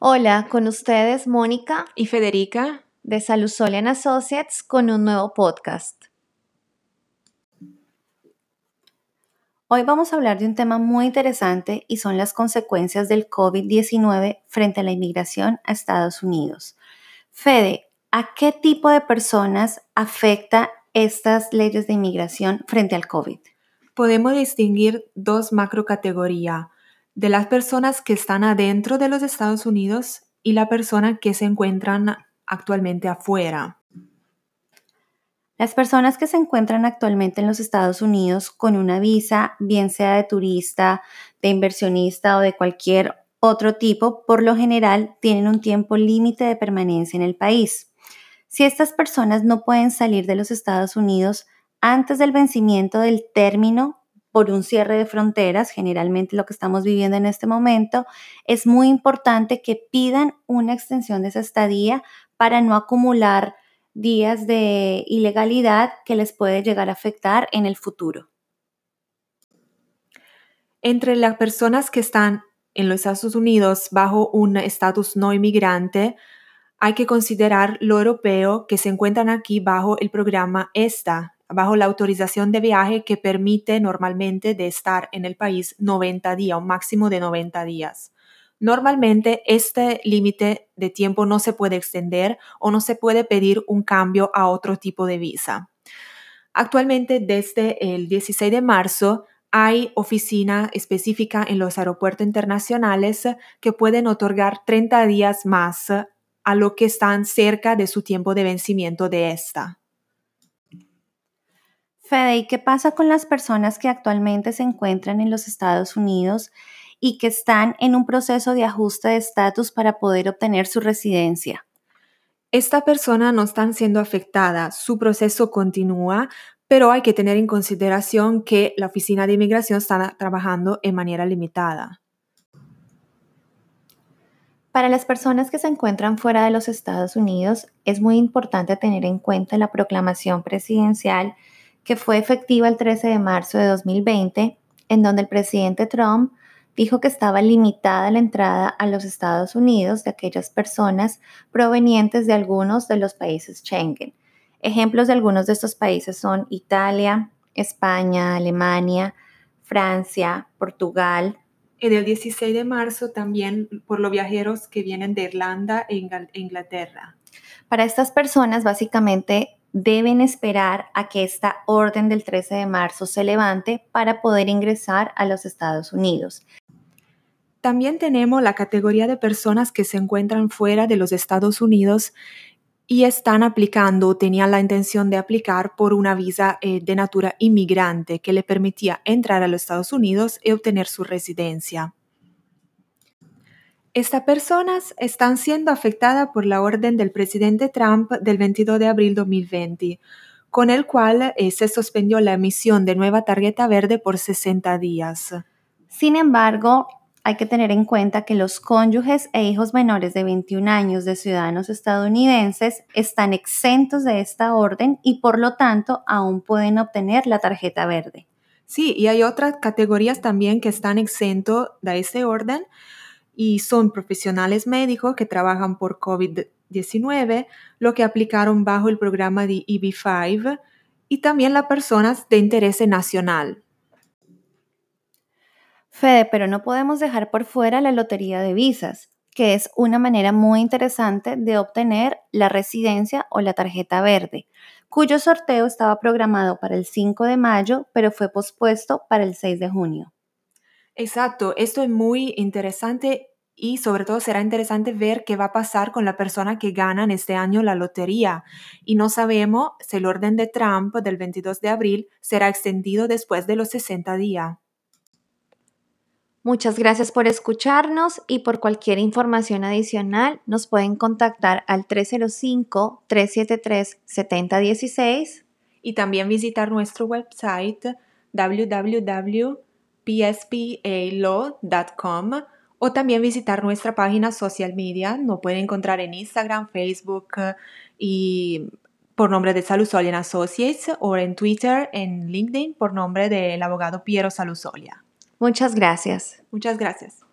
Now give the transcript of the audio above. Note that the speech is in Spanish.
Hola, con ustedes Mónica y Federica de Salusolian Associates con un nuevo podcast. Hoy vamos a hablar de un tema muy interesante y son las consecuencias del COVID-19 frente a la inmigración a Estados Unidos. Fede, ¿a qué tipo de personas afecta estas leyes de inmigración frente al COVID? Podemos distinguir dos macrocategorías de las personas que están adentro de los Estados Unidos y la persona que se encuentran actualmente afuera. Las personas que se encuentran actualmente en los Estados Unidos con una visa, bien sea de turista, de inversionista o de cualquier otro tipo, por lo general tienen un tiempo límite de permanencia en el país. Si estas personas no pueden salir de los Estados Unidos antes del vencimiento del término por un cierre de fronteras, generalmente lo que estamos viviendo en este momento, es muy importante que pidan una extensión de esa estadía para no acumular días de ilegalidad que les puede llegar a afectar en el futuro. Entre las personas que están en los Estados Unidos bajo un estatus no inmigrante, hay que considerar lo europeo que se encuentran aquí bajo el programa ESTA, bajo la autorización de viaje que permite normalmente de estar en el país 90 días, un máximo de 90 días. Normalmente este límite de tiempo no se puede extender o no se puede pedir un cambio a otro tipo de visa. Actualmente, desde el 16 de marzo, hay oficina específica en los aeropuertos internacionales que pueden otorgar 30 días más a lo que están cerca de su tiempo de vencimiento de esta. Fede, ¿y qué pasa con las personas que actualmente se encuentran en los Estados Unidos y que están en un proceso de ajuste de estatus para poder obtener su residencia? Esta persona no están siendo afectada, su proceso continúa, pero hay que tener en consideración que la Oficina de Inmigración está trabajando en manera limitada. Para las personas que se encuentran fuera de los Estados Unidos, es muy importante tener en cuenta la proclamación presidencial que fue efectiva el 13 de marzo de 2020, en donde el presidente Trump dijo que estaba limitada la entrada a los Estados Unidos de aquellas personas provenientes de algunos de los países Schengen. Ejemplos de algunos de estos países son Italia, España, Alemania, Francia, Portugal. En el 16 de marzo también por los viajeros que vienen de Irlanda e Inglaterra. Para estas personas, básicamente, deben esperar a que esta orden del 13 de marzo se levante para poder ingresar a los Estados Unidos. También tenemos la categoría de personas que se encuentran fuera de los Estados Unidos y están aplicando o tenían la intención de aplicar por una visa eh, de natura inmigrante que le permitía entrar a los Estados Unidos y obtener su residencia. Estas personas están siendo afectadas por la orden del presidente Trump del 22 de abril 2020, con el cual eh, se suspendió la emisión de nueva tarjeta verde por 60 días. Sin embargo, hay que tener en cuenta que los cónyuges e hijos menores de 21 años de ciudadanos estadounidenses están exentos de esta orden y por lo tanto aún pueden obtener la tarjeta verde. Sí, y hay otras categorías también que están exentos de este orden, y son profesionales médicos que trabajan por COVID-19, lo que aplicaron bajo el programa de EB5 y también las personas de interés nacional. Fede, pero no podemos dejar por fuera la lotería de visas, que es una manera muy interesante de obtener la residencia o la tarjeta verde, cuyo sorteo estaba programado para el 5 de mayo, pero fue pospuesto para el 6 de junio. Exacto, esto es muy interesante y sobre todo será interesante ver qué va a pasar con la persona que gana en este año la lotería. Y no sabemos si el orden de Trump del 22 de abril será extendido después de los 60 días. Muchas gracias por escucharnos y por cualquier información adicional nos pueden contactar al 305-373-7016 y también visitar nuestro website www.pspalaw.com o también visitar nuestra página social media. Nos pueden encontrar en Instagram, Facebook y por nombre de Salusolia Associates o en Twitter, en LinkedIn por nombre del abogado Piero Salusolia. Muchas gracias. Muchas gracias.